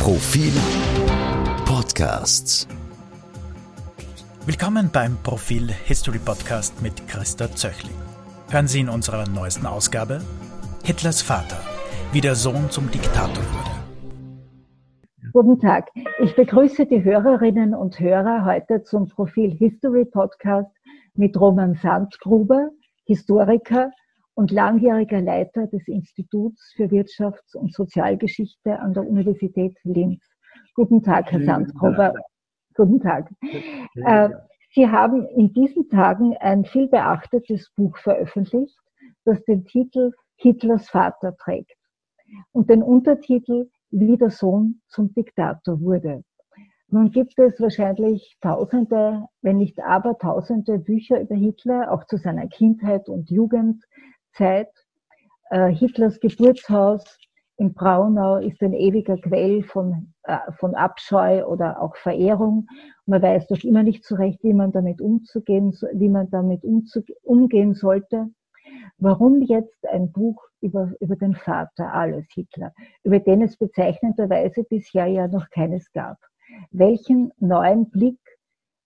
Profil Podcasts. Willkommen beim Profil History Podcast mit Christa Zöchling. Hören Sie in unserer neuesten Ausgabe Hitlers Vater, wie der Sohn zum Diktator wurde. Guten Tag. Ich begrüße die Hörerinnen und Hörer heute zum Profil History Podcast mit Roman Sandgruber, Historiker und langjähriger Leiter des Instituts für Wirtschafts- und Sozialgeschichte an der Universität Linz. Guten Tag, Herr Sandgruber. Guten Tag. Äh, Sie haben in diesen Tagen ein viel beachtetes Buch veröffentlicht, das den Titel Hitlers Vater trägt und den Untertitel Wie der Sohn zum Diktator wurde. Nun gibt es wahrscheinlich Tausende, wenn nicht aber Tausende Bücher über Hitler, auch zu seiner Kindheit und Jugendzeit. Äh, Hitlers Geburtshaus in Braunau ist ein ewiger Quell von, äh, von Abscheu oder auch Verehrung. Man weiß doch immer nicht so recht, wie man damit umzugehen, wie man damit umgehen sollte. Warum jetzt ein Buch über, über den Vater alles Hitler, über den es bezeichnenderweise bisher ja noch keines gab? Welchen neuen Blick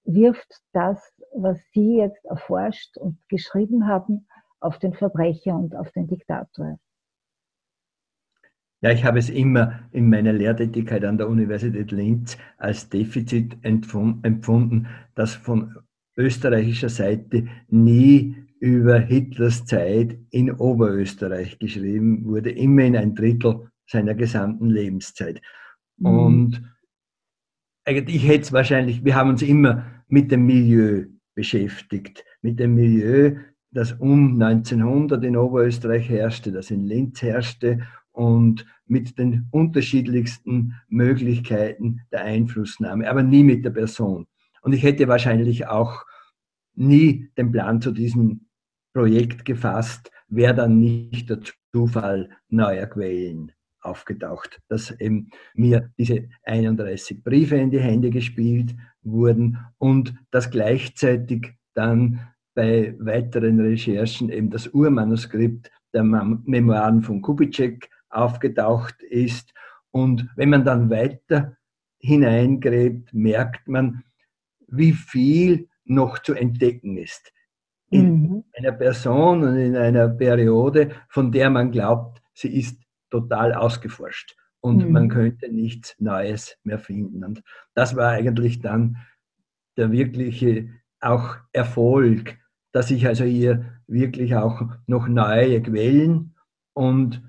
wirft das, was Sie jetzt erforscht und geschrieben haben, auf den Verbrecher und auf den Diktator? Ja, ich habe es immer in meiner Lehrtätigkeit an der Universität Linz als Defizit empfunden, dass von österreichischer Seite nie über Hitlers Zeit in Oberösterreich geschrieben wurde, immerhin ein Drittel seiner gesamten Lebenszeit. Mhm. Und ich hätte es wahrscheinlich, wir haben uns immer mit dem Milieu beschäftigt, mit dem Milieu, das um 1900 in Oberösterreich herrschte, das in Linz herrschte und mit den unterschiedlichsten Möglichkeiten der Einflussnahme, aber nie mit der Person. Und ich hätte wahrscheinlich auch nie den Plan zu diesem Projekt gefasst, wäre dann nicht der Zufall neuer Quellen aufgetaucht, dass eben mir diese 31 Briefe in die Hände gespielt wurden und dass gleichzeitig dann bei weiteren Recherchen eben das Urmanuskript der Memoiren von Kubitschek aufgetaucht ist. Und wenn man dann weiter hineingräbt, merkt man, wie viel noch zu entdecken ist. In mhm. einer Person und in einer Periode, von der man glaubt, sie ist total ausgeforscht und mhm. man könnte nichts Neues mehr finden. Und das war eigentlich dann der wirkliche auch Erfolg, dass ich also hier wirklich auch noch neue Quellen und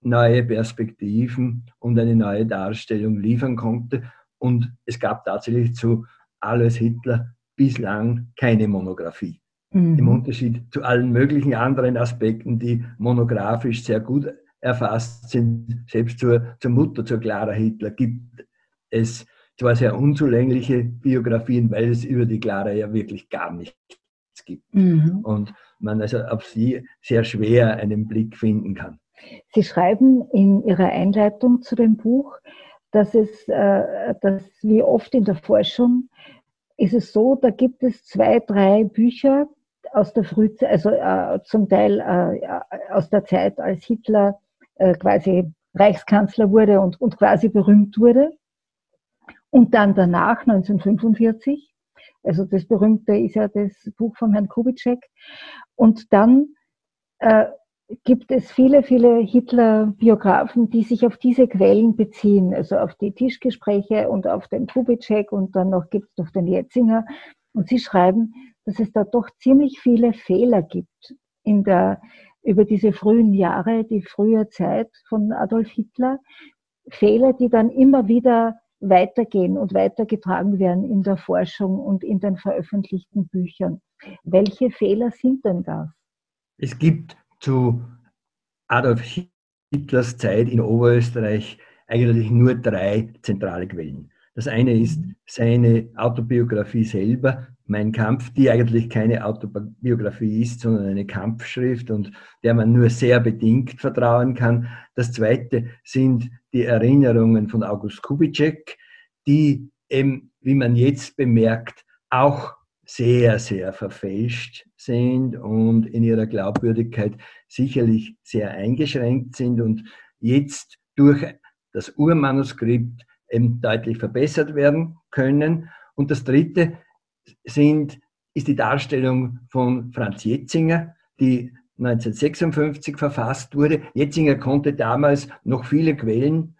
neue Perspektiven und eine neue Darstellung liefern konnte. Und es gab tatsächlich zu Alles Hitler bislang keine Monographie. Mhm. Im Unterschied zu allen möglichen anderen Aspekten, die monografisch sehr gut erfasst sind, selbst zur, zur Mutter, zur Clara Hitler, gibt es zwar sehr unzulängliche Biografien, weil es über die Clara ja wirklich gar nichts gibt. Mhm. Und man also auf sie sehr schwer einen Blick finden kann. Sie schreiben in Ihrer Einleitung zu dem Buch, dass es, äh, dass wie oft in der Forschung ist es so, da gibt es zwei, drei Bücher aus der Frühzeit, also äh, zum Teil äh, aus der Zeit, als Hitler äh, quasi Reichskanzler wurde und, und quasi berühmt wurde. Und dann danach, 1945, also das berühmte ist ja das Buch von Herrn Kubitschek. Und dann äh, gibt es viele, viele Hitler-Biografen, die sich auf diese Quellen beziehen, also auf die Tischgespräche und auf den Kubitschek und dann noch gibt es noch den Jetzinger. Und sie schreiben, dass es da doch ziemlich viele Fehler gibt in der, über diese frühen Jahre, die frühe Zeit von Adolf Hitler. Fehler, die dann immer wieder weitergehen und weitergetragen werden in der Forschung und in den veröffentlichten Büchern. Welche Fehler sind denn das? Es gibt zu Adolf Hitlers Zeit in Oberösterreich eigentlich nur drei zentrale Quellen. Das eine ist seine Autobiografie selber, Mein Kampf, die eigentlich keine Autobiografie ist, sondern eine Kampfschrift und der man nur sehr bedingt vertrauen kann. Das zweite sind die Erinnerungen von August Kubitschek, die eben, wie man jetzt bemerkt, auch sehr, sehr verfälscht sind und in ihrer Glaubwürdigkeit sicherlich sehr eingeschränkt sind und jetzt durch das Urmanuskript eben deutlich verbessert werden können. Und das Dritte sind, ist die Darstellung von Franz Jetzinger, die 1956 verfasst wurde. Jetzinger konnte damals noch viele Quellen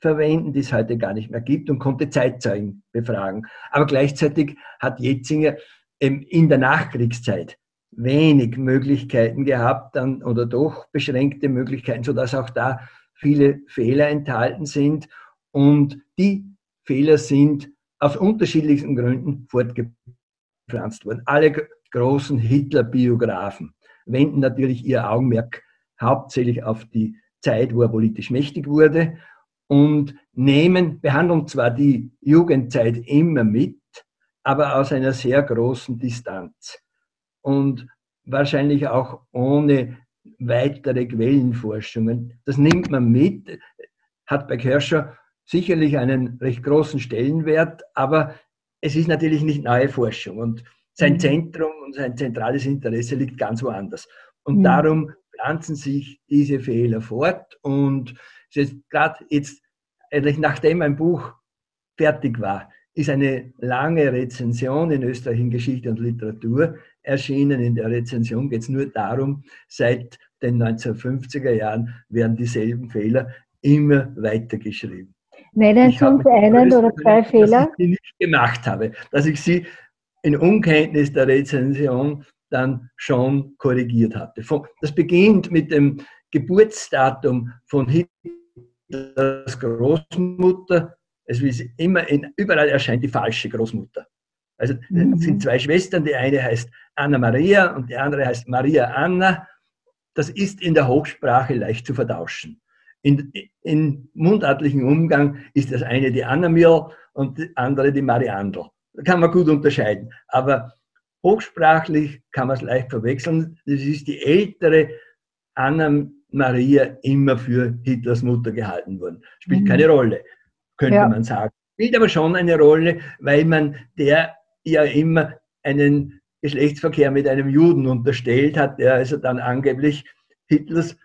verwenden, die es heute gar nicht mehr gibt und konnte Zeitzeugen befragen. Aber gleichzeitig hat Jetzinger in der Nachkriegszeit wenig Möglichkeiten gehabt dann, oder doch beschränkte Möglichkeiten, sodass auch da viele Fehler enthalten sind. Und die Fehler sind aus unterschiedlichsten Gründen fortgepflanzt worden. Alle großen Hitler-Biografen wenden natürlich ihr Augenmerk hauptsächlich auf die Zeit, wo er politisch mächtig wurde und nehmen, behandeln zwar die Jugendzeit immer mit, aber aus einer sehr großen Distanz und wahrscheinlich auch ohne weitere Quellenforschungen. Das nimmt man mit, hat bei Kerscher sicherlich einen recht großen Stellenwert, aber es ist natürlich nicht neue Forschung und sein mhm. Zentrum und sein zentrales Interesse liegt ganz woanders. Und mhm. darum pflanzen sich diese Fehler fort und gerade jetzt, eigentlich nachdem ein Buch fertig war, ist eine lange Rezension in Österreich in Geschichte und Literatur erschienen. In der Rezension geht es nur darum, seit den 1950er Jahren werden dieselben Fehler immer weitergeschrieben. Nennen Sie uns einen oder zwei Fehler? Dass ich sie nicht gemacht habe, dass ich sie in Unkenntnis der Rezension dann schon korrigiert hatte. Das beginnt mit dem Geburtsdatum von Hitlers Großmutter. Es ist immer in, überall erscheint die falsche Großmutter. Also mhm. es sind zwei Schwestern, die eine heißt Anna Maria und die andere heißt Maria Anna. Das ist in der Hochsprache leicht zu vertauschen. In, in mundartlichen Umgang ist das eine die Anna Mirl und die andere die Mariandel. Da kann man gut unterscheiden. Aber hochsprachlich kann man es leicht verwechseln. Das ist die ältere Anna Maria immer für Hitlers Mutter gehalten worden. Spielt mhm. keine Rolle, könnte ja. man sagen. Spielt aber schon eine Rolle, weil man der ja immer einen Geschlechtsverkehr mit einem Juden unterstellt hat, der also dann angeblich Hitlers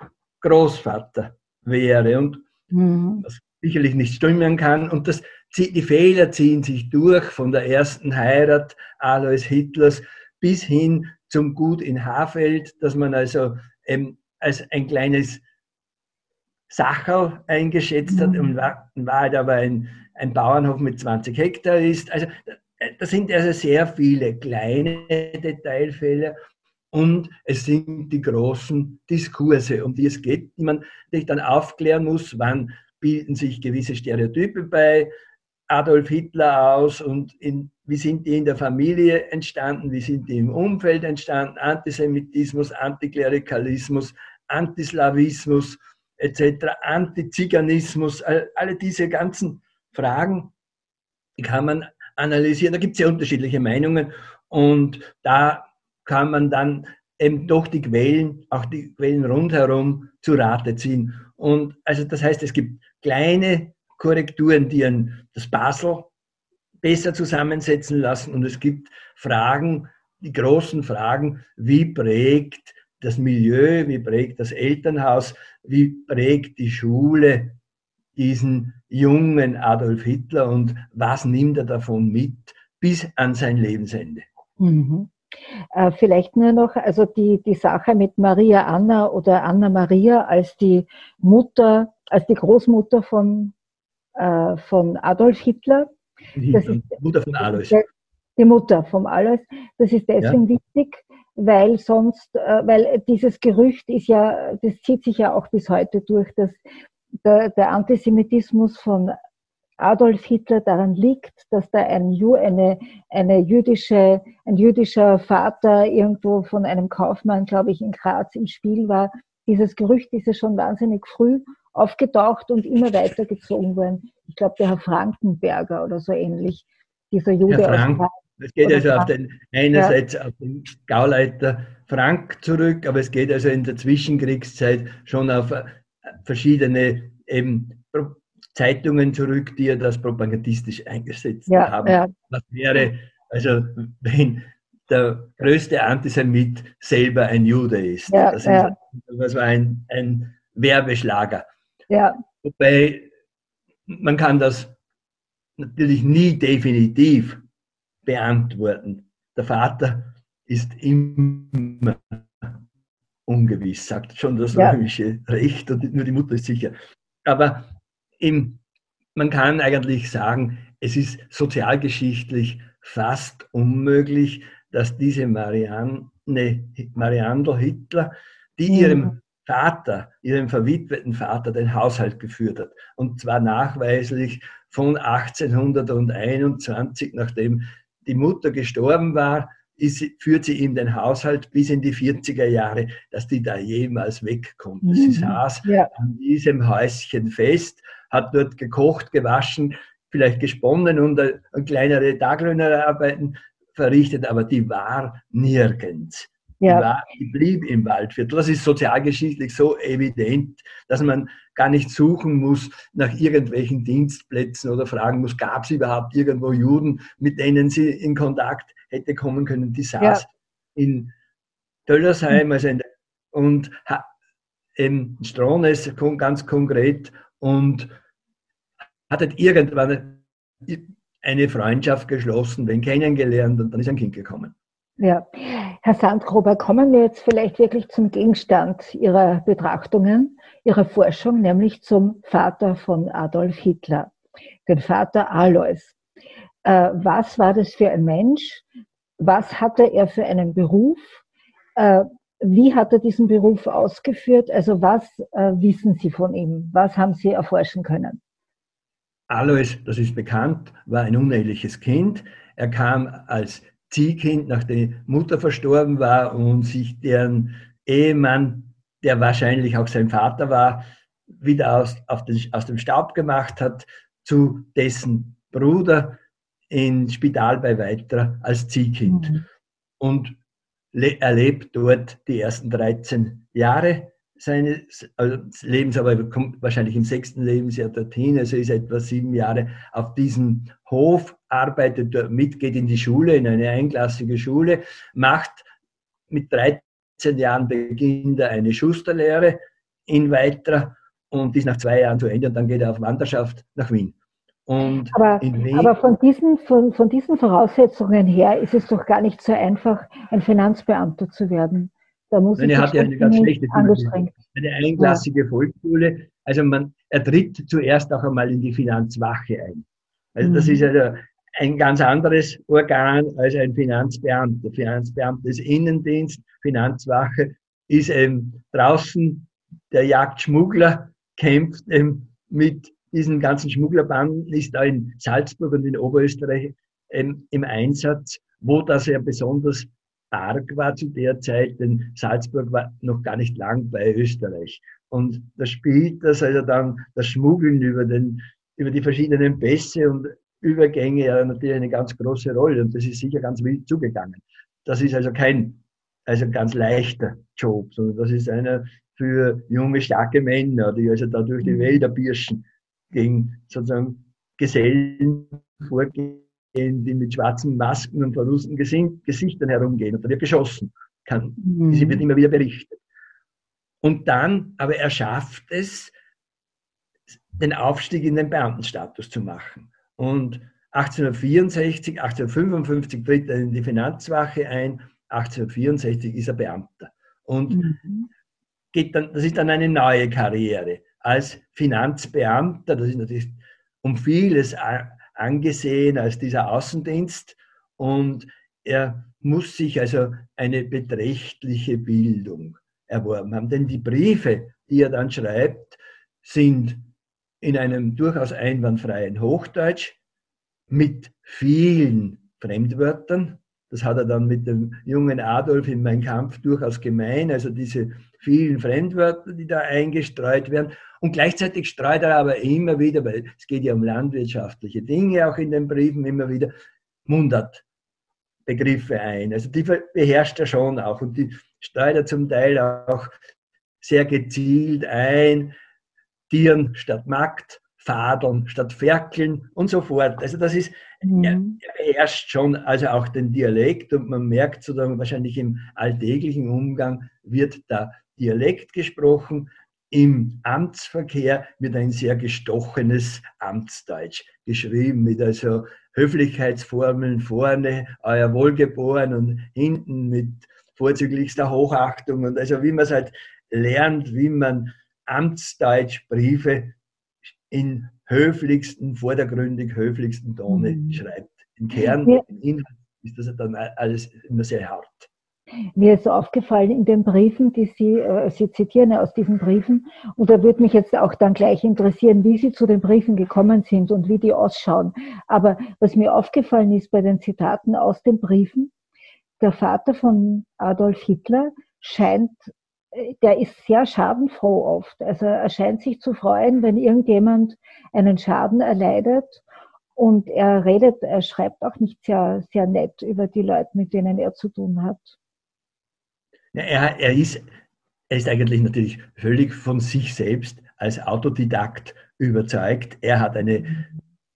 Großvater wäre und mhm. das sicherlich nicht stimmen kann. Und das, die Fehler ziehen sich durch von der ersten Heirat Alois Hitlers bis hin zum Gut in Hafeld, dass man also ähm, als ein kleines Sacherl eingeschätzt hat, und war, in Wahrheit aber ein, ein Bauernhof mit 20 Hektar ist. Also das sind also sehr viele kleine Detailfälle und es sind die großen Diskurse, um die es geht, die man sich dann aufklären muss, wann bilden sich gewisse Stereotype bei Adolf Hitler aus und in, wie sind die in der Familie entstanden, wie sind die im Umfeld entstanden, Antisemitismus, Antiklerikalismus, Antislawismus etc., Antiziganismus, alle diese ganzen Fragen, kann man analysieren. Da gibt es ja unterschiedliche Meinungen und da kann man dann eben doch die Quellen, auch die Quellen rundherum zu Rate ziehen. Und also das heißt, es gibt kleine Korrekturen, die an das Basel besser zusammensetzen lassen und es gibt Fragen, die großen Fragen, wie prägt das Milieu, wie prägt das Elternhaus, wie prägt die Schule diesen jungen Adolf Hitler und was nimmt er davon mit bis an sein Lebensende. Mhm. Äh, vielleicht nur noch, also die, die Sache mit Maria Anna oder Anna Maria als die Mutter, als die Großmutter von, äh, von Adolf Hitler. Das ist, Mutter von Alois. Die Mutter von Alois. Das ist deswegen ja. wichtig, weil sonst, äh, weil dieses Gerücht ist ja, das zieht sich ja auch bis heute durch, dass der, der Antisemitismus von Adolf Hitler daran liegt, dass da ein, eine, eine jüdische, ein jüdischer Vater irgendwo von einem Kaufmann, glaube ich, in Graz im Spiel war. Dieses Gerücht ist ja schon wahnsinnig früh aufgetaucht und immer weiter gezogen worden. Ich glaube, der Herr Frankenberger oder so ähnlich, dieser Jude Herr Frank, aus Es geht also auf den, einerseits ja. auf den Gauleiter Frank zurück, aber es geht also in der Zwischenkriegszeit schon auf verschiedene eben Zeitungen zurück, die ja das propagandistisch eingesetzt ja, haben. Ja. Was wäre, also wenn der größte Antisemit selber ein Jude ist. Ja, das, ja. Ist, das war ein, ein Werbeschlager. Ja. Wobei man kann das natürlich nie definitiv beantworten. Der Vater ist immer ungewiss, sagt schon das ja. römische Recht und nur die Mutter ist sicher. Aber im, man kann eigentlich sagen, es ist sozialgeschichtlich fast unmöglich, dass diese Marianne, Mariandel Hitler, die mhm. ihrem Vater, ihrem verwitweten Vater, den Haushalt geführt hat. Und zwar nachweislich von 1821, nachdem die Mutter gestorben war, ist, führt sie ihm den Haushalt bis in die 40er Jahre, dass die da jemals wegkommt. Mhm. Sie saß ja. an diesem Häuschen fest, hat dort gekocht, gewaschen, vielleicht gesponnen und eine, eine kleinere Taglöhnerarbeiten verrichtet, aber die war nirgends. Ja. Die, war, die blieb im Waldviertel. Das ist sozialgeschichtlich so evident, dass man gar nicht suchen muss nach irgendwelchen Dienstplätzen oder fragen muss, gab es überhaupt irgendwo Juden, mit denen sie in Kontakt hätte kommen können. Die saß ja. in Döllersheim also in, und in Strohnes ganz konkret und hat halt irgendwann eine Freundschaft geschlossen, den kennengelernt und dann ist ein Kind gekommen. Ja, Herr Sandgruber, kommen wir jetzt vielleicht wirklich zum Gegenstand Ihrer Betrachtungen, Ihrer Forschung, nämlich zum Vater von Adolf Hitler, den Vater Alois. Äh, was war das für ein Mensch? Was hatte er für einen Beruf? Äh, wie hat er diesen Beruf ausgeführt? Also was äh, wissen Sie von ihm? Was haben Sie erforschen können? Alois, das ist bekannt, war ein uneheliches Kind. Er kam als Ziehkind, nachdem die Mutter verstorben war und sich deren Ehemann, der wahrscheinlich auch sein Vater war, wieder aus, den, aus dem Staub gemacht hat, zu dessen Bruder ins Spital bei Weitra als Ziehkind. Mhm. Und erlebt dort die ersten 13 Jahre seines also Lebens, aber er kommt wahrscheinlich im sechsten Lebensjahr dorthin, also ist etwa sieben Jahre auf diesem Hof, arbeitet dort mit, geht in die Schule, in eine einklassige Schule, macht mit 13 Jahren beginnt er eine Schusterlehre in Weitra und ist nach zwei Jahren zu Ende und dann geht er auf Wanderschaft nach Wien. Und aber, Wien, aber von, diesen, von, von diesen Voraussetzungen her ist es doch gar nicht so einfach, ein Finanzbeamter zu werden. Da muss Nein, er hat ja eine ganz schlechte eine einklassige. Volksschule. Also man, er tritt zuerst auch einmal in die Finanzwache ein. Also mhm. das ist also ein ganz anderes Organ als ein Finanzbeamter. Finanzbeamter ist Innendienst, Finanzwache ist eben draußen, der jagt Schmuggler, kämpft eben mit diesen ganzen Schmugglerbanden, ist da in Salzburg und in Oberösterreich ähm, im Einsatz, wo das ja besonders arg war zu der Zeit, denn Salzburg war noch gar nicht lang bei Österreich. Und da spielt das also dann das Schmuggeln über, den, über die verschiedenen Pässe und Übergänge ja natürlich eine ganz große Rolle und das ist sicher ganz wild zugegangen. Das ist also kein also ganz leichter Job, sondern das ist einer für junge, starke Männer, die also da durch die mhm. Wälder birschen, gegen sozusagen Gesellen vorgehen die mit schwarzen Masken und verrusten Gesichtern herumgehen. Und da wird geschossen. Kann, mhm. Sie wird immer wieder berichtet. Und dann, aber er schafft es, den Aufstieg in den Beamtenstatus zu machen. Und 1864, 1855 tritt er in die Finanzwache ein, 1864 ist er Beamter. Und mhm. geht dann, das ist dann eine neue Karriere. Als Finanzbeamter, das ist natürlich um vieles angesehen als dieser Außendienst und er muss sich also eine beträchtliche Bildung erworben haben. Denn die Briefe, die er dann schreibt, sind in einem durchaus einwandfreien Hochdeutsch mit vielen Fremdwörtern. Das hat er dann mit dem jungen Adolf in Mein Kampf durchaus gemein. Also diese vielen Fremdwörter, die da eingestreut werden. Und gleichzeitig streut er aber immer wieder, weil es geht ja um landwirtschaftliche Dinge auch in den Briefen, immer wieder Mundartbegriffe ein. Also die beherrscht er schon auch und die streut er zum Teil auch sehr gezielt ein. Tieren statt Magd, Fadeln statt Ferkeln und so fort. Also das ist, mhm. er, er, beherrscht schon also auch den Dialekt und man merkt sozusagen wahrscheinlich im alltäglichen Umgang wird da Dialekt gesprochen. im Amtsverkehr wird ein sehr gestochenes Amtsdeutsch geschrieben, mit also Höflichkeitsformeln vorne, euer Wohlgeboren und hinten mit vorzüglichster Hochachtung und also wie man es halt lernt, wie man Amtsdeutschbriefe in höflichsten, vordergründig höflichsten Tone mhm. schreibt. Im Kern, ja. im Inhalt ist das dann alles immer sehr hart. Mir ist aufgefallen in den Briefen, die Sie, äh, Sie zitieren aus diesen Briefen, und da würde mich jetzt auch dann gleich interessieren, wie Sie zu den Briefen gekommen sind und wie die ausschauen. Aber was mir aufgefallen ist bei den Zitaten aus den Briefen, der Vater von Adolf Hitler scheint, der ist sehr schadenfroh oft. Also er scheint sich zu freuen, wenn irgendjemand einen Schaden erleidet. Und er redet, er schreibt auch nicht sehr, sehr nett über die Leute, mit denen er zu tun hat. Er, er, ist, er ist eigentlich natürlich völlig von sich selbst als Autodidakt überzeugt. Er hat eine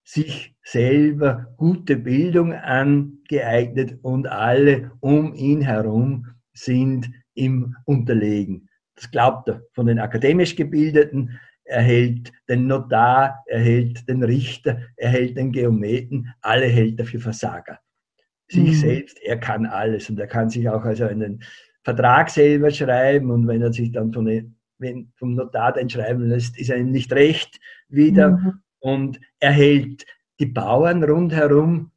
sich selber gute Bildung angeeignet und alle um ihn herum sind ihm unterlegen. Das glaubt er von den akademisch Gebildeten. Er hält den Notar, er hält den Richter, er hält den Geometen, alle hält er für Versager. Sich mhm. selbst, er kann alles und er kann sich auch also einen Vertrag selber schreiben und wenn er sich dann von, wenn vom Notar den schreiben lässt, ist er ihm nicht recht wieder mhm. und er hält die Bauern rundherum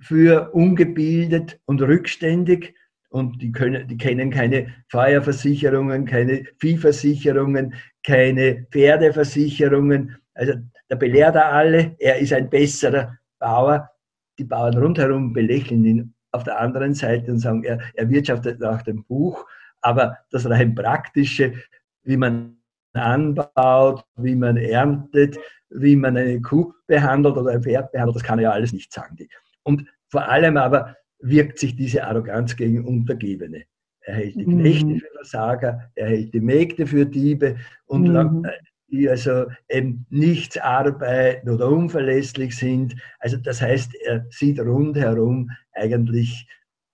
für ungebildet und rückständig und die, können, die kennen keine Feuerversicherungen, keine Viehversicherungen, keine Pferdeversicherungen. Also da belehrt er alle, er ist ein besserer Bauer. Die Bauern rundherum belächeln ihn auf der anderen Seite und sagen, er, er wirtschaftet nach dem Buch, aber das rein praktische, wie man anbaut, wie man erntet, wie man eine Kuh behandelt oder ein Pferd behandelt, das kann er ja alles nicht sagen. Und vor allem aber wirkt sich diese Arroganz gegen Untergebene. Er hält die Knechte mhm. für Versager, er hält die Mägde für Diebe und mhm die also eben nichts arbeiten oder unverlässlich sind. Also das heißt, er sieht rundherum eigentlich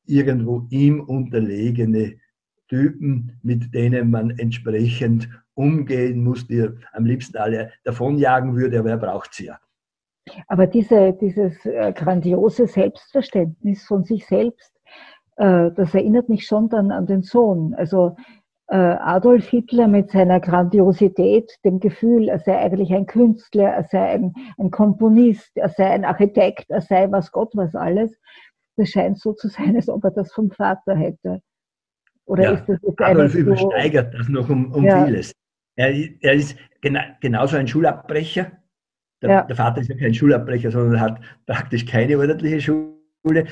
irgendwo ihm unterlegene Typen, mit denen man entsprechend umgehen muss, die er am liebsten alle davonjagen würde, aber er braucht sie ja. Aber diese, dieses äh, grandiose Selbstverständnis von sich selbst, äh, das erinnert mich schon dann an den Sohn. Also äh, Adolf Hitler mit seiner Grandiosität, dem Gefühl, er sei eigentlich ein Künstler, er sei ein, ein Komponist, er sei ein Architekt, er sei was Gott was alles. Das scheint so zu sein, als ob er das vom Vater hätte. Oder ja, ist das jetzt Adolf übersteigert das noch um, um ja. vieles. Er, er ist gena genauso ein Schulabbrecher. Der, ja. der, Vater ist ja kein Schulabbrecher, sondern hat praktisch keine ordentliche Schule.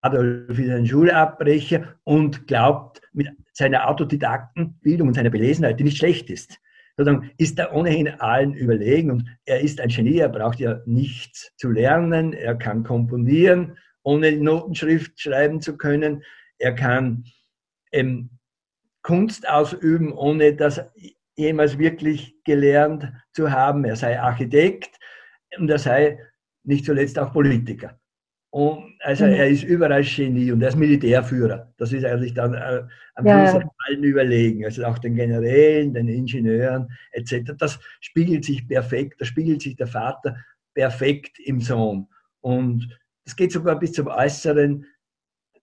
Adolf ist ein Schulabbrecher und glaubt mit seiner Autodidaktenbildung und seiner Belesenheit, die nicht schlecht ist, sozusagen ist er ohnehin allen überlegen und er ist ein Genie, er braucht ja nichts zu lernen, er kann komponieren, ohne Notenschrift schreiben zu können, er kann ähm, Kunst ausüben, ohne das jemals wirklich gelernt zu haben, er sei Architekt und er sei nicht zuletzt auch Politiker. Und also mhm. er ist überall Genie und er ist Militärführer. Das ist eigentlich dann äh, am ja. Schluss allen überlegen. Also auch den Generälen, den Ingenieuren etc. Das spiegelt sich perfekt, da spiegelt sich der Vater perfekt im Sohn. Und das geht sogar bis zum Äußeren,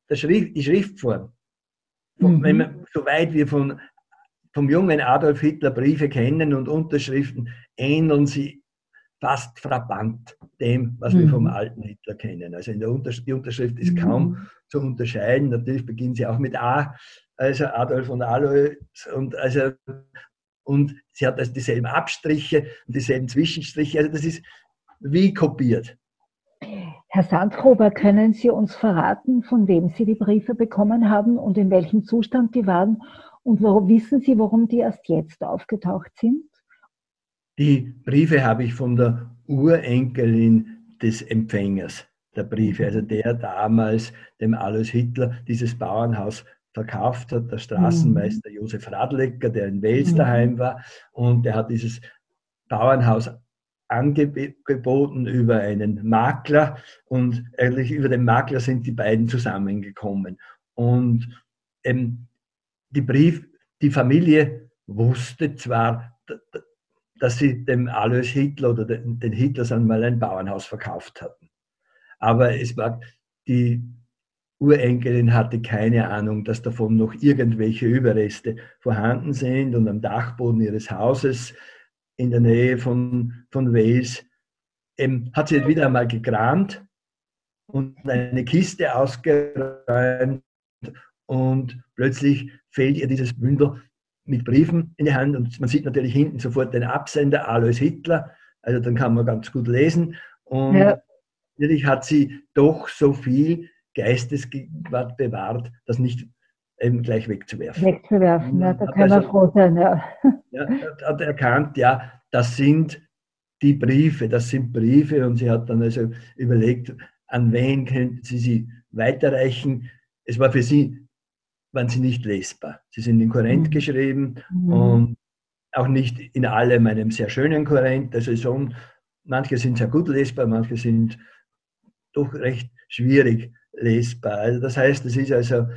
der Schrift, die Schriftform. Mhm. Wenn man, soweit wir von, vom jungen Adolf Hitler Briefe kennen und Unterschriften, ähneln sie fast frappant dem, was mhm. wir vom mhm. alten Hitler kennen. Also in der Untersch die Unterschrift ist mhm. kaum zu unterscheiden. Natürlich beginnt sie auch mit A, also Adolf und Alois und also und sie hat also dieselben Abstriche und dieselben Zwischenstriche. Also das ist wie kopiert. Herr Sandgruber, können Sie uns verraten, von wem Sie die Briefe bekommen haben und in welchem Zustand die waren? Und warum, wissen Sie, warum die erst jetzt aufgetaucht sind? Die Briefe habe ich von der Urenkelin des Empfängers der Briefe, also der damals dem Alois Hitler dieses Bauernhaus verkauft hat, der Straßenmeister mhm. Josef Radlecker, der in Wels mhm. daheim war, und der hat dieses Bauernhaus angeboten über einen Makler und eigentlich über den Makler sind die beiden zusammengekommen. Und ähm, die Brief, die Familie wusste zwar, dass sie dem Alois Hitler oder den Hitlers einmal ein Bauernhaus verkauft hatten. Aber es war, die Urenkelin hatte keine Ahnung, dass davon noch irgendwelche Überreste vorhanden sind und am Dachboden ihres Hauses in der Nähe von, von Wales ähm, hat sie wieder einmal gekramt und eine Kiste ausgeräumt und plötzlich fällt ihr dieses Bündel mit Briefen in die Hand und man sieht natürlich hinten sofort den Absender Alois Hitler, also dann kann man ganz gut lesen und ja. natürlich hat sie doch so viel Geistesgegenwart bewahrt, das nicht eben gleich wegzuwerfen. Wegzuwerfen, ja, da kann man also, froh sein, ja. ja. Hat erkannt, ja, das sind die Briefe, das sind Briefe und sie hat dann also überlegt, an wen könnte sie sie weiterreichen. Es war für sie waren sie nicht lesbar. Sie sind in Korrent mhm. geschrieben mhm. und auch nicht in allem einem sehr schönen Korrent. Also so, manche sind sehr gut lesbar, manche sind doch recht schwierig lesbar. Also das heißt, es ist also,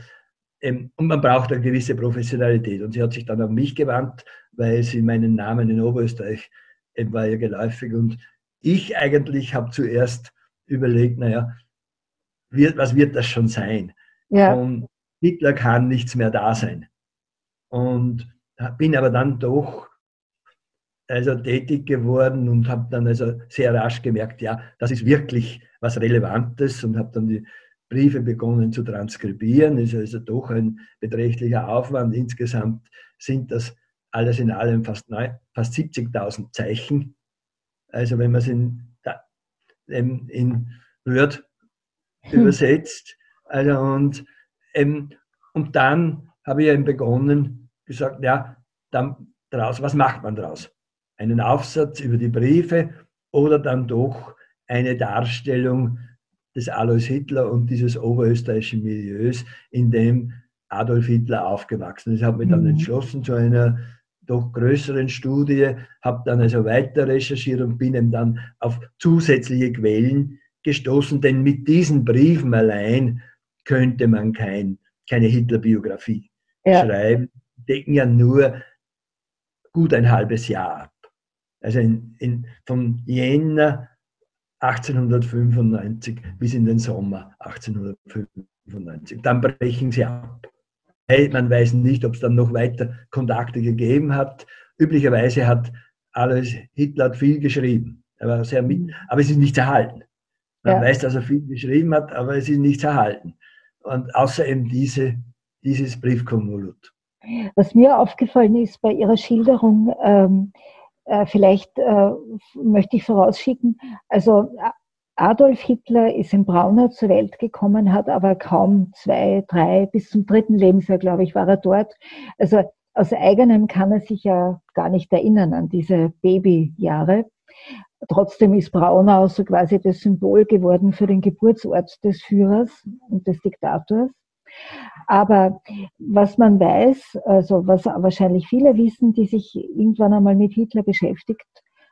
ähm, und man braucht eine gewisse Professionalität. Und sie hat sich dann an mich gewandt, weil sie meinen Namen in Oberösterreich ähm, war ja geläufig. Und ich eigentlich habe zuerst überlegt, naja, wird, was wird das schon sein? Ja. Und Hitler kann nichts mehr da sein. Und bin aber dann doch also tätig geworden und habe dann also sehr rasch gemerkt, ja, das ist wirklich was Relevantes und habe dann die Briefe begonnen zu transkribieren. Das ist also doch ein beträchtlicher Aufwand. Insgesamt sind das alles in allem fast, fast 70.000 Zeichen. Also wenn man es in, in Word hm. übersetzt. Also und ähm, und dann habe ich eben begonnen, gesagt, ja, dann daraus, was macht man daraus? Einen Aufsatz über die Briefe oder dann doch eine Darstellung des Alois Hitler und dieses oberösterreichischen Milieus, in dem Adolf Hitler aufgewachsen ist. Ich habe mich dann mhm. entschlossen zu einer doch größeren Studie, habe dann also weiter recherchiert und bin eben dann auf zusätzliche Quellen gestoßen, denn mit diesen Briefen allein könnte man kein, keine Hitler-Biografie ja. schreiben, decken ja nur gut ein halbes Jahr ab. Also in, in, von Jänner 1895 bis in den Sommer 1895. Dann brechen sie ab. Man weiß nicht, ob es dann noch weiter Kontakte gegeben hat. Üblicherweise hat alles, Hitler hat viel geschrieben. Er war sehr mit, aber es ist nicht erhalten. Man ja. weiß, dass er viel geschrieben hat, aber es ist nichts erhalten. Und außer eben diese, dieses Briefkonvolut. Was mir aufgefallen ist bei Ihrer Schilderung, ähm, äh, vielleicht äh, möchte ich vorausschicken, also Adolf Hitler ist in Braunau zur Welt gekommen, hat aber kaum zwei, drei, bis zum dritten Lebensjahr, glaube ich, war er dort. Also aus eigenem kann er sich ja gar nicht erinnern an diese Babyjahre. Trotzdem ist Braunau so quasi das Symbol geworden für den Geburtsort des Führers und des Diktators. Aber was man weiß, also was wahrscheinlich viele wissen, die sich irgendwann einmal mit Hitler beschäftigt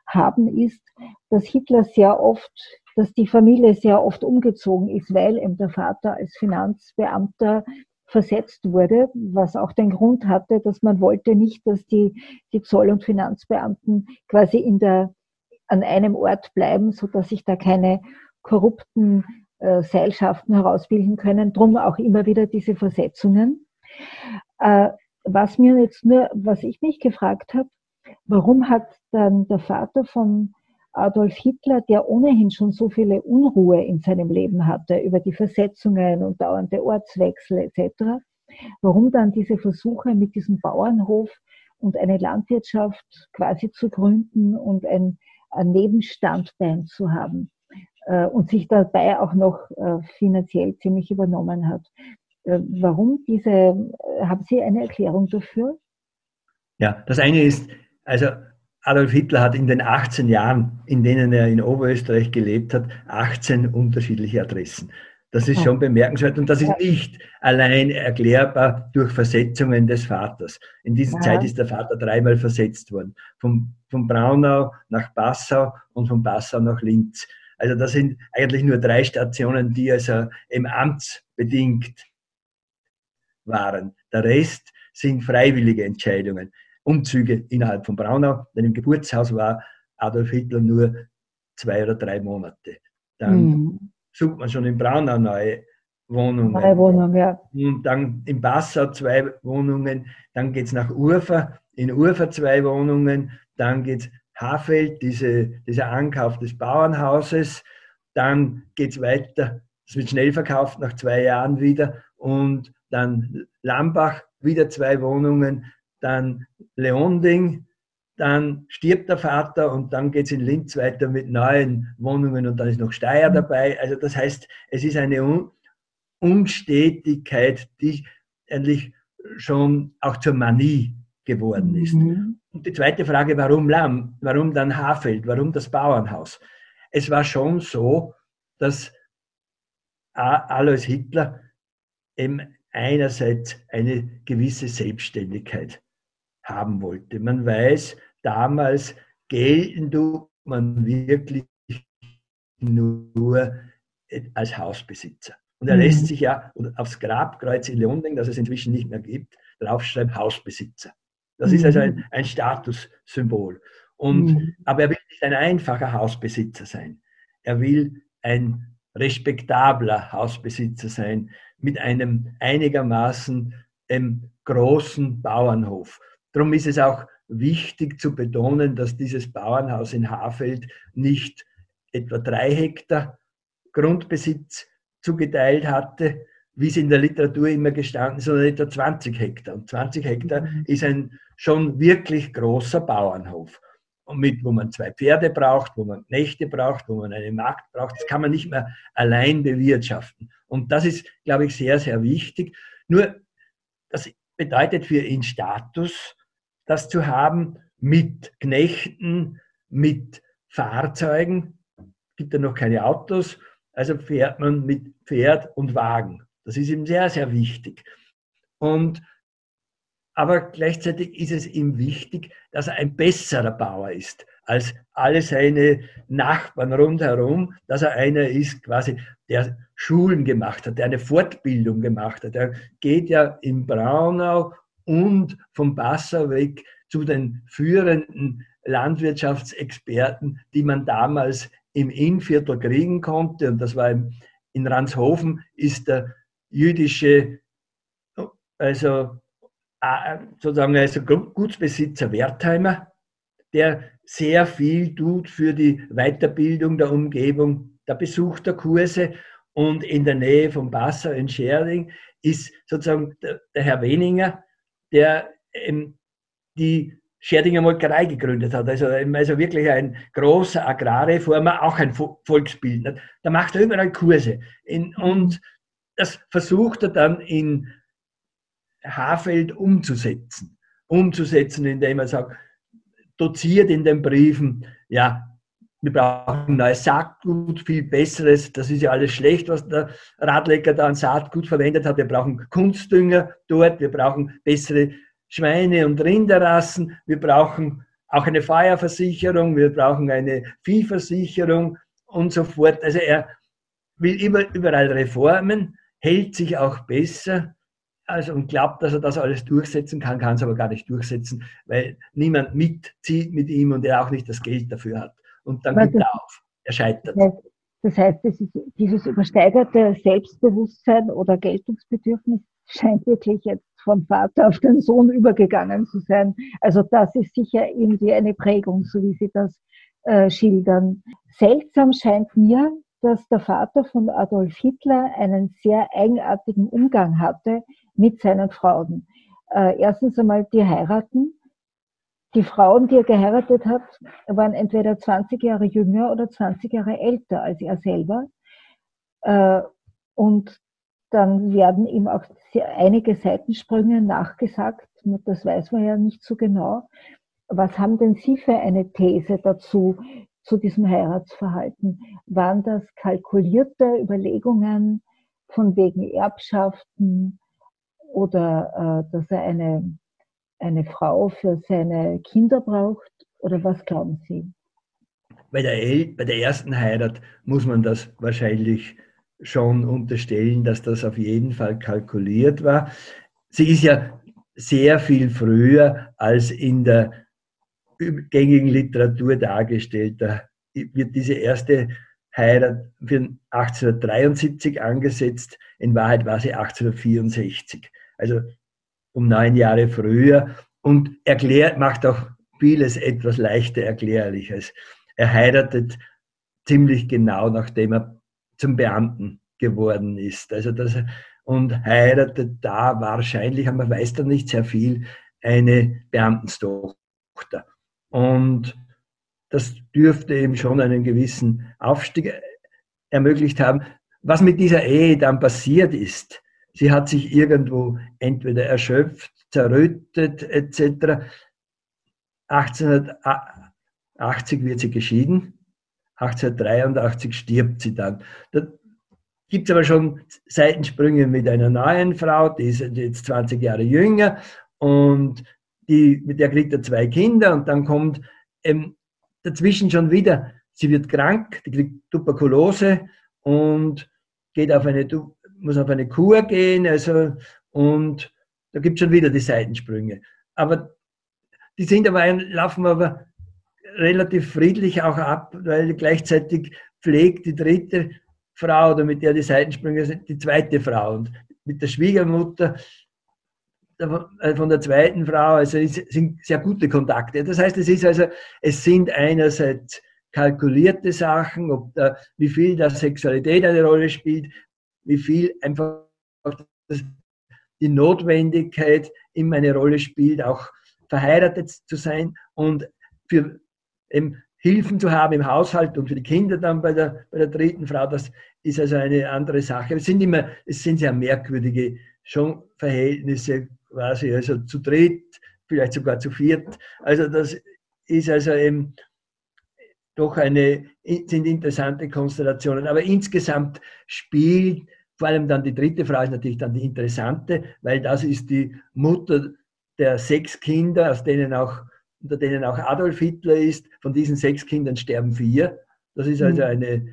haben, ist, dass Hitler sehr oft, dass die Familie sehr oft umgezogen ist, weil eben der Vater als Finanzbeamter versetzt wurde, was auch den Grund hatte, dass man wollte nicht, dass die, die Zoll- und Finanzbeamten quasi in der, an einem Ort bleiben, so dass sich da keine korrupten äh, Seilschaften herausbilden können. Drum auch immer wieder diese Versetzungen. Äh, was mir jetzt nur, was ich mich gefragt habe, warum hat dann der Vater von Adolf Hitler, der ohnehin schon so viele Unruhe in seinem Leben hatte, über die Versetzungen und dauernde Ortswechsel etc., warum dann diese Versuche mit diesem Bauernhof und eine Landwirtschaft quasi zu gründen und ein Nebenstandbein zu haben äh, und sich dabei auch noch äh, finanziell ziemlich übernommen hat. Äh, warum diese, haben Sie eine Erklärung dafür? Ja, das eine ist, also Adolf Hitler hat in den 18 Jahren, in denen er in Oberösterreich gelebt hat, 18 unterschiedliche Adressen. Das ist schon bemerkenswert und das ist nicht allein erklärbar durch Versetzungen des Vaters. In dieser ja. Zeit ist der Vater dreimal versetzt worden. Von, von Braunau nach Passau und von Passau nach Linz. Also das sind eigentlich nur drei Stationen, die also im amtsbedingt waren. Der Rest sind freiwillige Entscheidungen. Umzüge innerhalb von Braunau. Denn im Geburtshaus war Adolf Hitler nur zwei oder drei Monate. Dann mhm. Sucht man schon in Braunau neue Wohnungen. Neue Wohnungen, ja. Und dann in Passau zwei Wohnungen. Dann geht es nach Urfa, in Urfa zwei Wohnungen. Dann geht es Hafeld, diese, dieser Ankauf des Bauernhauses. Dann geht es weiter, es wird schnell verkauft nach zwei Jahren wieder. Und dann Lambach, wieder zwei Wohnungen. Dann Leonding, dann stirbt der Vater und dann geht es in Linz weiter mit neuen Wohnungen und dann ist noch Steyr mhm. dabei. Also das heißt, es ist eine Unstetigkeit, die eigentlich schon auch zur Manie geworden ist. Mhm. Und die zweite Frage, warum Lamm? Warum dann Hafeld? Warum das Bauernhaus? Es war schon so, dass Alois Hitler eben einerseits eine gewisse Selbstständigkeit haben wollte. Man weiß, damals gelten tut man wirklich nur als Hausbesitzer. Und er lässt mhm. sich ja aufs Grabkreuz in Leonding, das es inzwischen nicht mehr gibt, draufschreiben Hausbesitzer. Das mhm. ist also ein, ein Statussymbol. Und, mhm. Aber er will nicht ein einfacher Hausbesitzer sein. Er will ein respektabler Hausbesitzer sein mit einem einigermaßen ähm, großen Bauernhof. Darum ist es auch wichtig zu betonen, dass dieses Bauernhaus in Hafeld nicht etwa drei Hektar Grundbesitz zugeteilt hatte, wie es in der Literatur immer gestanden ist, sondern etwa 20 Hektar. Und 20 Hektar mhm. ist ein schon wirklich großer Bauernhof, mit, wo man zwei Pferde braucht, wo man Nächte braucht, wo man eine Markt braucht. Das kann man nicht mehr allein bewirtschaften. Und das ist, glaube ich, sehr, sehr wichtig. Nur, das bedeutet für ihn Status, das zu haben mit Knechten, mit Fahrzeugen. Gibt ja noch keine Autos, also fährt man mit Pferd und Wagen. Das ist ihm sehr, sehr wichtig. Und, aber gleichzeitig ist es ihm wichtig, dass er ein besserer Bauer ist als alle seine Nachbarn rundherum, dass er einer ist, quasi, der Schulen gemacht hat, der eine Fortbildung gemacht hat. Er geht ja in Braunau und vom Passau weg zu den führenden Landwirtschaftsexperten, die man damals im Innviertel kriegen konnte. Und das war in Ranshofen, ist der jüdische, also sozusagen also Gutsbesitzer Wertheimer, der sehr viel tut für die Weiterbildung der Umgebung, der Besuch der Kurse und in der Nähe von Passau in Schering ist sozusagen der, der Herr Weninger, der ähm, die Scherdinger Molkerei gegründet hat. Also, also wirklich ein großer Agrarreformer, auch ein Volksbildner. Da macht er überall Kurse. In, und das versucht er dann in Hafeld umzusetzen. Umzusetzen, indem er sagt, doziert in den Briefen, ja, wir brauchen neues Saatgut, viel besseres. Das ist ja alles schlecht, was der Radlecker da an Saatgut verwendet hat. Wir brauchen Kunstdünger dort, wir brauchen bessere Schweine- und Rinderrassen, wir brauchen auch eine Feuerversicherung, wir brauchen eine Viehversicherung und so fort. Also er will immer überall Reformen, hält sich auch besser also und glaubt, dass er das alles durchsetzen kann, kann es aber gar nicht durchsetzen, weil niemand mitzieht mit ihm und er auch nicht das Geld dafür hat und dann gibt er auf. Er scheitert. Das heißt, das ist, dieses übersteigerte Selbstbewusstsein oder Geltungsbedürfnis scheint wirklich jetzt vom Vater auf den Sohn übergegangen zu sein. Also das ist sicher irgendwie eine Prägung, so wie Sie das äh, schildern. Seltsam scheint mir, dass der Vater von Adolf Hitler einen sehr eigenartigen Umgang hatte mit seinen Frauen. Äh, erstens einmal die heiraten die Frauen, die er geheiratet hat, waren entweder 20 Jahre jünger oder 20 Jahre älter als er selber. Äh, und dann werden ihm auch einige Seitensprünge nachgesagt. Das weiß man ja nicht so genau. Was haben denn Sie für eine These dazu, zu diesem Heiratsverhalten? Waren das kalkulierte Überlegungen von wegen Erbschaften oder äh, dass er eine eine Frau für seine Kinder braucht? Oder was glauben Sie? Bei der, bei der ersten Heirat muss man das wahrscheinlich schon unterstellen, dass das auf jeden Fall kalkuliert war. Sie ist ja sehr viel früher als in der gängigen Literatur dargestellt. Da wird diese erste Heirat für 1873 angesetzt. In Wahrheit war sie 1864, also um neun Jahre früher und erklärt, macht auch vieles etwas leichter erklärliches. Er heiratet ziemlich genau, nachdem er zum Beamten geworden ist. Also das, und heiratet da wahrscheinlich, aber man weiß da nicht sehr viel, eine Beamtenstochter. Und das dürfte ihm schon einen gewissen Aufstieg ermöglicht haben. Was mit dieser Ehe dann passiert ist, sie hat sich irgendwo entweder erschöpft, zerrüttet etc. 1880 wird sie geschieden, 1883 stirbt sie dann. Da gibt es aber schon Seitensprünge mit einer neuen Frau, die ist jetzt 20 Jahre jünger und die, mit der kriegt er zwei Kinder und dann kommt ähm, dazwischen schon wieder, sie wird krank, die kriegt Tuberkulose und geht auf eine, muss auf eine Kur gehen, also, und da gibt es schon wieder die Seitensprünge. Aber die sind aber, laufen aber relativ friedlich auch ab, weil gleichzeitig pflegt die dritte Frau oder mit der die Seitensprünge sind, die zweite Frau. Und mit der Schwiegermutter äh, von der zweiten Frau, also sind sehr gute Kontakte. Das heißt, es ist also, es sind einerseits kalkulierte Sachen, ob da, wie viel da Sexualität eine Rolle spielt, wie viel einfach die Notwendigkeit immer eine Rolle spielt, auch verheiratet zu sein und für eben Hilfen zu haben im Haushalt und für die Kinder dann bei der, bei der dritten Frau, das ist also eine andere Sache. Es sind immer, es sind sehr merkwürdige schon Verhältnisse, quasi, also zu dritt, vielleicht sogar zu viert. Also das ist also eben doch eine, sind interessante Konstellationen. Aber insgesamt spielt vor allem dann die dritte Frau ist natürlich dann die interessante, weil das ist die Mutter der sechs Kinder, aus denen auch, unter denen auch Adolf Hitler ist. Von diesen sechs Kindern sterben vier. Das ist also mhm. eine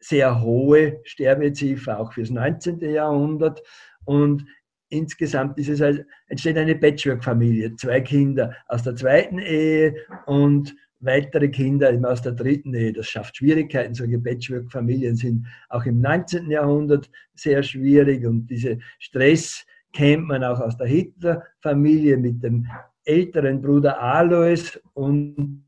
sehr hohe Sterbeziffer auch fürs 19. Jahrhundert. Und insgesamt ist es halt, entsteht eine Patchwork-Familie, zwei Kinder aus der zweiten Ehe und weitere Kinder eben aus der dritten Ehe. Das schafft Schwierigkeiten. Solche Patchwork-Familien sind auch im 19. Jahrhundert sehr schwierig und diese Stress kennt man auch aus der Hitler-Familie mit dem älteren Bruder Alois und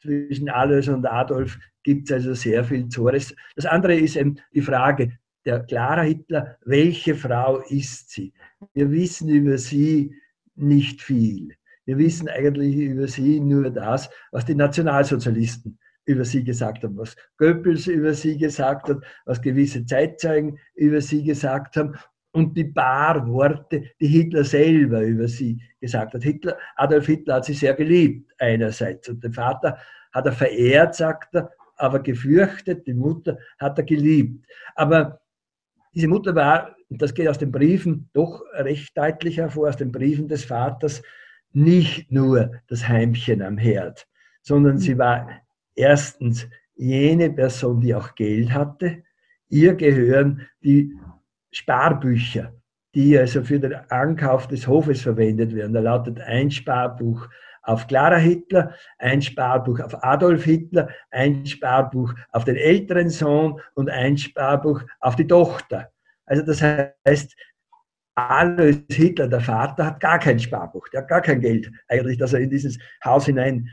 zwischen Alois und Adolf gibt es also sehr viel Zores. Das andere ist eben die Frage, der Clara Hitler, welche Frau ist sie? Wir wissen über sie nicht viel. Wir wissen eigentlich über sie nur das, was die Nationalsozialisten über sie gesagt haben, was Goebbels über sie gesagt hat, was gewisse Zeitzeugen über sie gesagt haben und die paar Worte, die Hitler selber über sie gesagt hat. Hitler, Adolf Hitler hat sie sehr geliebt einerseits und den Vater hat er verehrt, sagt er, aber gefürchtet, die Mutter hat er geliebt. Aber diese Mutter war, und das geht aus den Briefen doch recht deutlich hervor, aus den Briefen des Vaters, nicht nur das Heimchen am Herd, sondern sie war erstens jene Person, die auch Geld hatte. Ihr gehören die Sparbücher, die also für den Ankauf des Hofes verwendet werden. Da lautet ein Sparbuch auf Clara Hitler, ein Sparbuch auf Adolf Hitler, ein Sparbuch auf den älteren Sohn und ein Sparbuch auf die Tochter. Also das heißt, Alois Hitler, der Vater, hat gar kein Sparbuch, der hat gar kein Geld eigentlich, dass er in dieses Haus hinein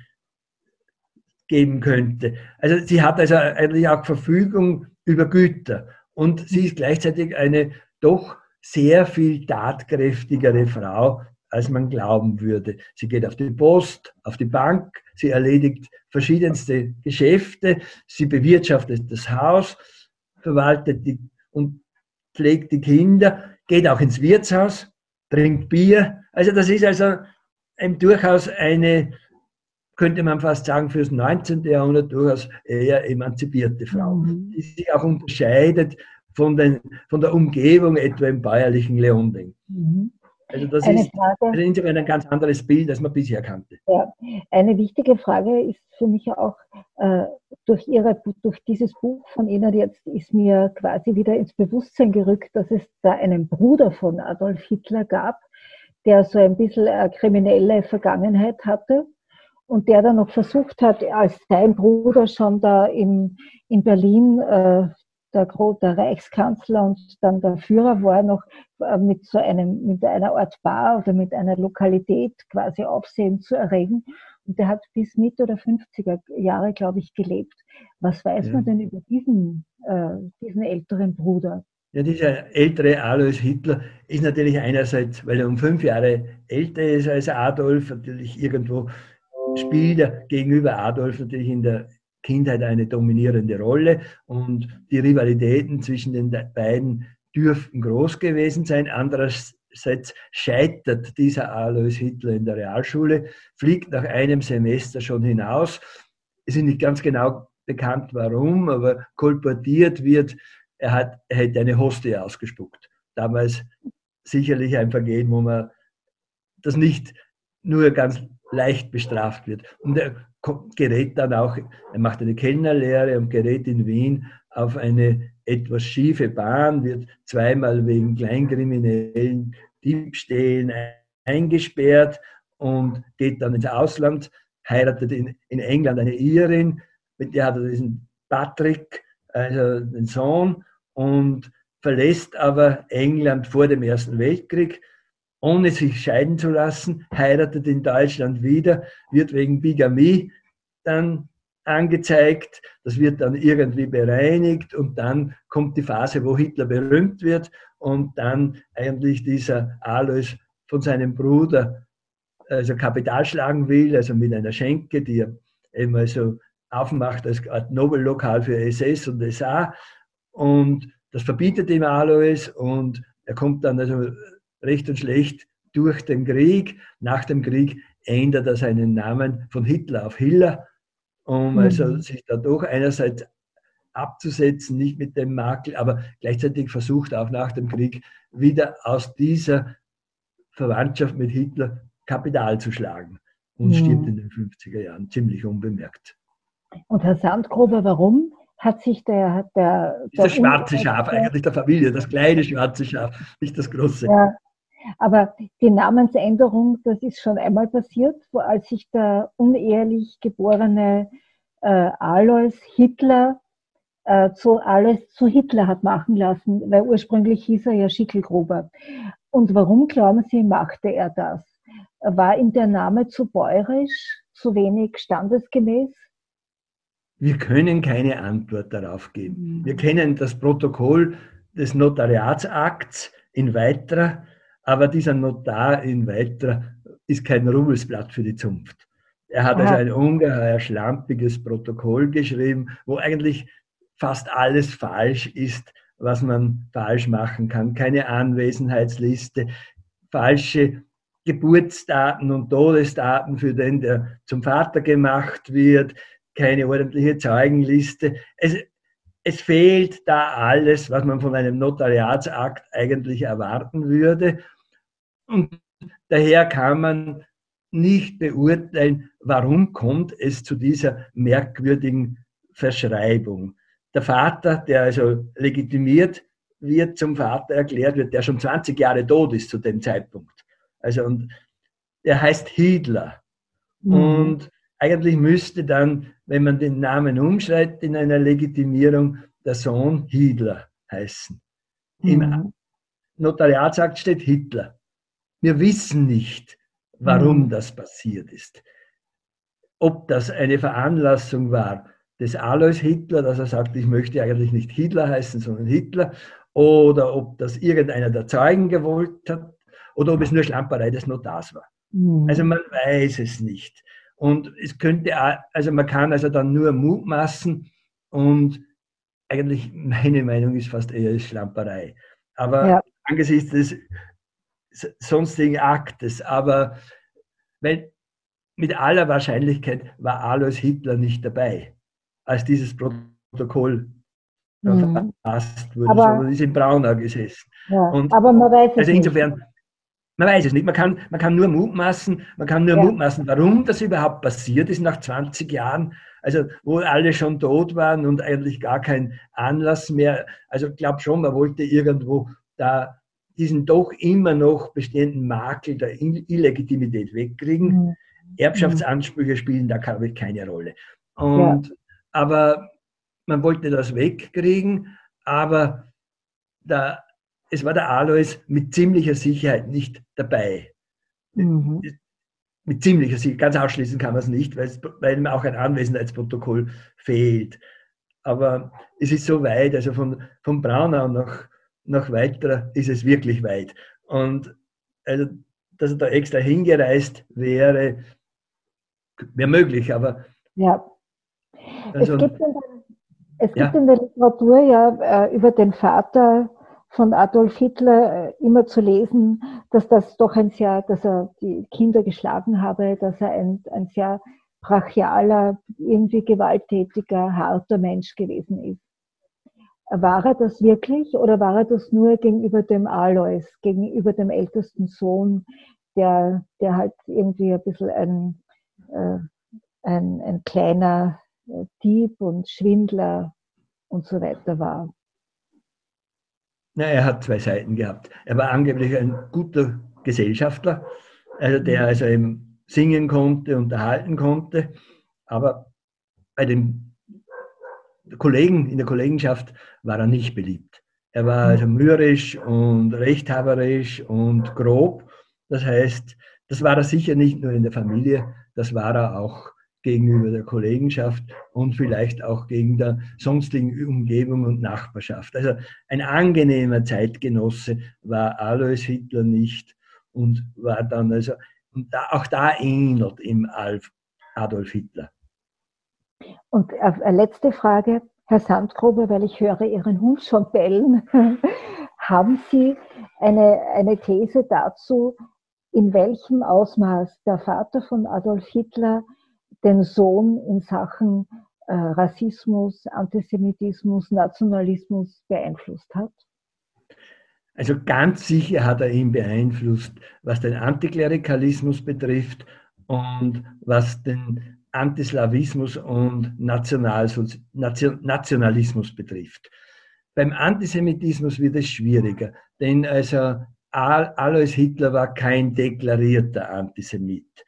geben könnte. Also sie hat also eigentlich auch Verfügung über Güter und sie ist gleichzeitig eine doch sehr viel tatkräftigere Frau, als man glauben würde. Sie geht auf die Post, auf die Bank, sie erledigt verschiedenste Geschäfte, sie bewirtschaftet das Haus, verwaltet die und pflegt die Kinder, geht auch ins Wirtshaus, trinkt Bier. Also das ist also ein, durchaus eine, könnte man fast sagen, fürs 19. Jahrhundert durchaus eher emanzipierte Frau, mhm. die sich auch unterscheidet von, den, von der Umgebung etwa im bäuerlichen Leonding. Mhm. Also das eine ist Frage, insofern ein ganz anderes Bild, als man bisher kannte. Ja, eine wichtige Frage ist für mich auch, äh, durch, ihre, durch dieses Buch von Ihnen jetzt ist mir quasi wieder ins Bewusstsein gerückt, dass es da einen Bruder von Adolf Hitler gab, der so ein bisschen eine kriminelle Vergangenheit hatte und der dann noch versucht hat, als sein Bruder schon da im, in Berlin äh, der, der Reichskanzler und dann der Führer war, noch äh, mit so einem, mit einer Art Bar oder mit einer Lokalität quasi Aufsehen zu erregen. Und der hat bis Mitte der 50er Jahre, glaube ich, gelebt. Was weiß ja. man denn über diesen, äh, diesen älteren Bruder? Ja, dieser ältere Alois Hitler ist natürlich einerseits, weil er um fünf Jahre älter ist als Adolf, natürlich irgendwo spielt er gegenüber Adolf natürlich in der Kindheit eine dominierende Rolle und die Rivalitäten zwischen den beiden dürften groß gewesen sein. Andererseits scheitert dieser Alois Hitler in der Realschule, fliegt nach einem Semester schon hinaus. Es ist nicht ganz genau bekannt, warum, aber kolportiert wird, er, hat, er hätte eine Hostie ausgespuckt. Damals sicherlich ein Vergehen, wo man das nicht nur ganz leicht bestraft wird. Und er gerät dann auch, er macht eine Kellnerlehre und gerät in Wien auf eine etwas schiefe Bahn, wird zweimal wegen kleinkriminellen Diebstählen eingesperrt und geht dann ins Ausland, heiratet in, in England eine Irin, mit der hat er diesen Patrick, also den Sohn, und verlässt aber England vor dem Ersten Weltkrieg, ohne sich scheiden zu lassen, heiratet in Deutschland wieder, wird wegen Bigamie dann angezeigt, das wird dann irgendwie bereinigt und dann kommt die Phase, wo Hitler berühmt wird und dann eigentlich dieser Alois von seinem Bruder also Kapital schlagen will, also mit einer Schenke, die er eben also aufmacht als Nobellokal für SS und SA und das verbietet ihm Alois und er kommt dann also recht und schlecht durch den Krieg. Nach dem Krieg ändert er seinen Namen von Hitler auf Hiller um mhm. also sich dadurch einerseits abzusetzen, nicht mit dem Makel, aber gleichzeitig versucht auch nach dem Krieg wieder aus dieser Verwandtschaft mit Hitler Kapital zu schlagen und mhm. stirbt in den 50er Jahren ziemlich unbemerkt. Und Herr Sandgruber, warum hat sich der... der, der das schwarze Schaf eigentlich der Familie, das kleine schwarze Schaf, nicht das große. Ja, aber die Namensänderung, das ist schon einmal passiert, wo als sich der unehelich geborene äh, Alois Hitler äh, zu Alois zu Hitler hat machen lassen, weil ursprünglich hieß er ja Schickelgruber. Und warum glauben Sie, machte er das? War ihm der Name zu bäuerisch, zu wenig standesgemäß? Wir können keine Antwort darauf geben. Wir kennen das Protokoll des Notariatsakts in weiterer aber dieser Notar in Weitra ist kein Ruhmesblatt für die Zunft. Er hat also ein ungeheuer schlampiges Protokoll geschrieben, wo eigentlich fast alles falsch ist, was man falsch machen kann. Keine Anwesenheitsliste, falsche Geburtsdaten und Todesdaten für den, der zum Vater gemacht wird, keine ordentliche Zeugenliste. Es, es fehlt da alles, was man von einem Notariatsakt eigentlich erwarten würde. Und daher kann man nicht beurteilen, warum kommt es zu dieser merkwürdigen Verschreibung. Der Vater, der also legitimiert wird, zum Vater erklärt wird, der schon 20 Jahre tot ist zu dem Zeitpunkt. Also und er heißt Hitler. Mhm. Und eigentlich müsste dann, wenn man den Namen umschreibt in einer Legitimierung, der Sohn Hitler heißen. Mhm. Im Notariatsakt steht Hitler. Wir wissen nicht, warum mhm. das passiert ist. Ob das eine Veranlassung war des Alois Hitler, dass er sagt, ich möchte eigentlich nicht Hitler heißen, sondern Hitler, oder ob das irgendeiner der Zeugen gewollt hat, oder ob es nur Schlamperei des Notars war. Mhm. Also man weiß es nicht. Und es könnte, also man kann also dann nur mutmaßen und eigentlich meine Meinung ist fast eher Schlamperei. Aber ja. angesichts des sonstigen Aktes. Aber wenn, mit aller Wahrscheinlichkeit war Alois Hitler nicht dabei, als dieses Protokoll mhm. verfasst wurde, aber, sondern ist in Braunau gesessen. Ja, Und aber man weiß es also insofern, nicht. Man weiß es nicht. Man kann, man kann nur mutmaßen, man kann nur ja. mutmaßen, warum das überhaupt passiert ist nach 20 Jahren, also wo alle schon tot waren und eigentlich gar kein Anlass mehr. Also ich glaube schon, man wollte irgendwo da diesen doch immer noch bestehenden Makel der Illegitimität wegkriegen. Mhm. Erbschaftsansprüche spielen da keine Rolle. Und, ja. Aber man wollte das wegkriegen, aber da, es war der Alois mit ziemlicher Sicherheit nicht dabei. Mhm. Mit ziemlicher Sicherheit, ganz ausschließen kann man es nicht, weil, es, weil ihm auch ein Anwesenheitsprotokoll fehlt. Aber es ist so weit, also von, von Braunau nach, nach weiter ist es wirklich weit. Und also, dass er da extra hingereist wäre, wäre möglich, aber. Ja. Also, es gibt, in der, es gibt ja. in der Literatur ja äh, über den Vater von Adolf Hitler äh, immer zu lesen, dass das doch ein sehr, dass er die Kinder geschlagen habe, dass er ein, ein sehr brachialer, irgendwie gewalttätiger, harter Mensch gewesen ist. War er das wirklich oder war er das nur gegenüber dem Alois, gegenüber dem ältesten Sohn, der, der halt irgendwie ein bisschen ein, äh, ein, ein kleiner äh, Dieb und Schwindler und so weiter war? Na, er hat zwei Seiten gehabt. Er war angeblich ein guter Gesellschafter, also der mhm. also eben singen konnte, unterhalten konnte. Aber bei den Kollegen, in der Kollegenschaft war er nicht beliebt. Er war also mürrisch und rechthaberisch und grob. Das heißt, das war er sicher nicht nur in der Familie, das war er auch gegenüber der Kollegenschaft und vielleicht auch gegen der sonstigen Umgebung und Nachbarschaft. Also ein angenehmer Zeitgenosse war Alois Hitler nicht und war dann also und da, auch da ähnelt ihm Adolf Hitler. Und äh, letzte Frage, Herr Sandgruber, weil ich höre Ihren Hund schon bellen. Haben Sie eine, eine These dazu, in welchem Ausmaß der Vater von Adolf Hitler den Sohn in Sachen äh, Rassismus, Antisemitismus, Nationalismus beeinflusst hat? Also ganz sicher hat er ihn beeinflusst, was den Antiklerikalismus betrifft und was den Antislawismus und Nationalismus betrifft. Beim Antisemitismus wird es schwieriger, denn also Alois Hitler war kein deklarierter Antisemit.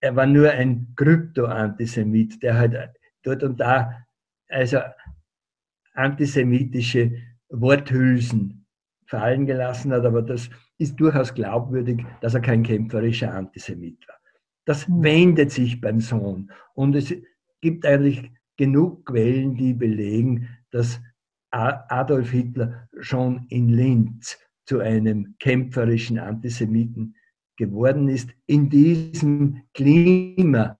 Er war nur ein Krypto-Antisemit, der halt dort und da also antisemitische Worthülsen fallen gelassen hat, aber das ist durchaus glaubwürdig, dass er kein kämpferischer Antisemit war. Das mhm. wendet sich beim Sohn. Und es gibt eigentlich genug Quellen, die belegen, dass Adolf Hitler schon in Linz zu einem kämpferischen Antisemiten geworden ist. In diesem Klima,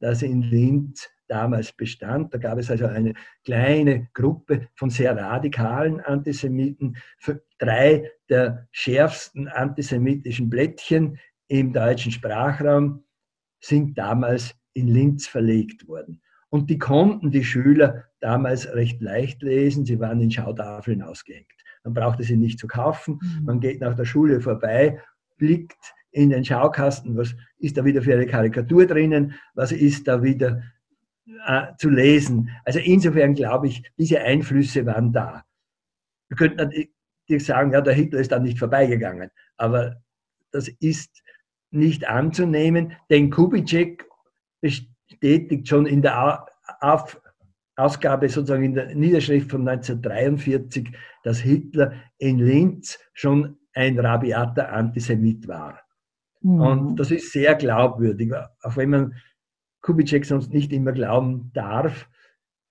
das in Linz damals bestand. Da gab es also eine kleine Gruppe von sehr radikalen Antisemiten. Drei der schärfsten antisemitischen Blättchen im deutschen Sprachraum sind damals in Linz verlegt worden. Und die konnten die Schüler damals recht leicht lesen. Sie waren in Schautafeln ausgehängt. Man brauchte sie nicht zu kaufen. Mhm. Man geht nach der Schule vorbei, blickt in den Schaukasten, was ist da wieder für eine Karikatur drinnen, was ist da wieder äh, zu lesen. Also insofern glaube ich, diese Einflüsse waren da. Wir könnten natürlich sagen, ja, der Hitler ist dann nicht vorbeigegangen, aber das ist nicht anzunehmen, denn Kubitschek bestätigt schon in der Ausgabe sozusagen in der Niederschrift von 1943, dass Hitler in Linz schon ein rabiater Antisemit war. Mhm. Und das ist sehr glaubwürdig, auch wenn man Kubitschek sonst nicht immer glauben darf.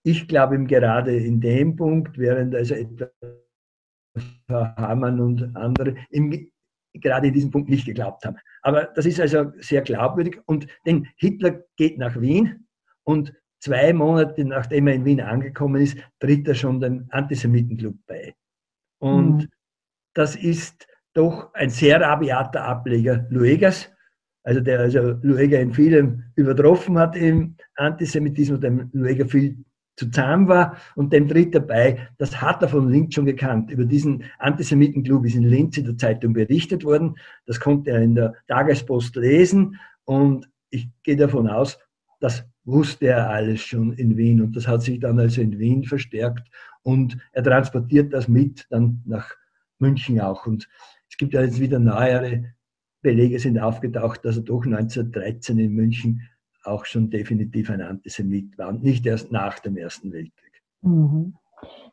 Ich glaube ihm gerade in dem Punkt, während also etwa Hamann und andere ihm gerade in diesem Punkt nicht geglaubt haben. Aber das ist also sehr glaubwürdig. Und denn Hitler geht nach Wien und zwei Monate nachdem er in Wien angekommen ist, tritt er schon dem Antisemitenclub bei. Und mhm. das ist doch ein sehr rabiater Ableger Luegas, also der also Lueger in vielem übertroffen hat im Antisemitismus, dem Lueger viel zu zahm war und dem tritt dabei, das hat er von Linz schon gekannt. Über diesen Antisemitenclub ist in Linz in der Zeitung berichtet worden. Das konnte er in der Tagespost lesen und ich gehe davon aus, das wusste er alles schon in Wien und das hat sich dann also in Wien verstärkt und er transportiert das mit dann nach München auch. Und Es gibt ja jetzt wieder neuere Belege sind aufgetaucht, dass er doch 1913 in München auch schon definitiv ein Antisemit war und nicht erst nach dem Ersten Weltkrieg. Mhm.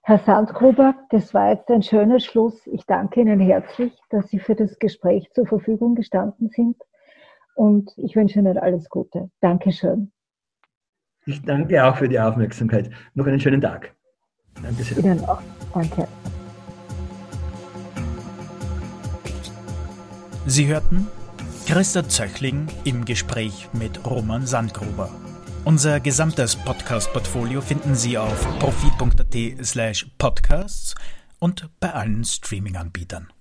Herr Sandgruber, das war jetzt ein schöner Schluss. Ich danke Ihnen herzlich, dass Sie für das Gespräch zur Verfügung gestanden sind und ich wünsche Ihnen alles Gute. Dankeschön. Ich danke auch für die Aufmerksamkeit. Noch einen schönen Tag. Danke sehr. Ihnen auch. Danke. Sie hörten Christa Zöchling im Gespräch mit Roman Sandgruber. Unser gesamtes Podcast-Portfolio finden Sie auf profi.at slash podcasts und bei allen Streaming-Anbietern.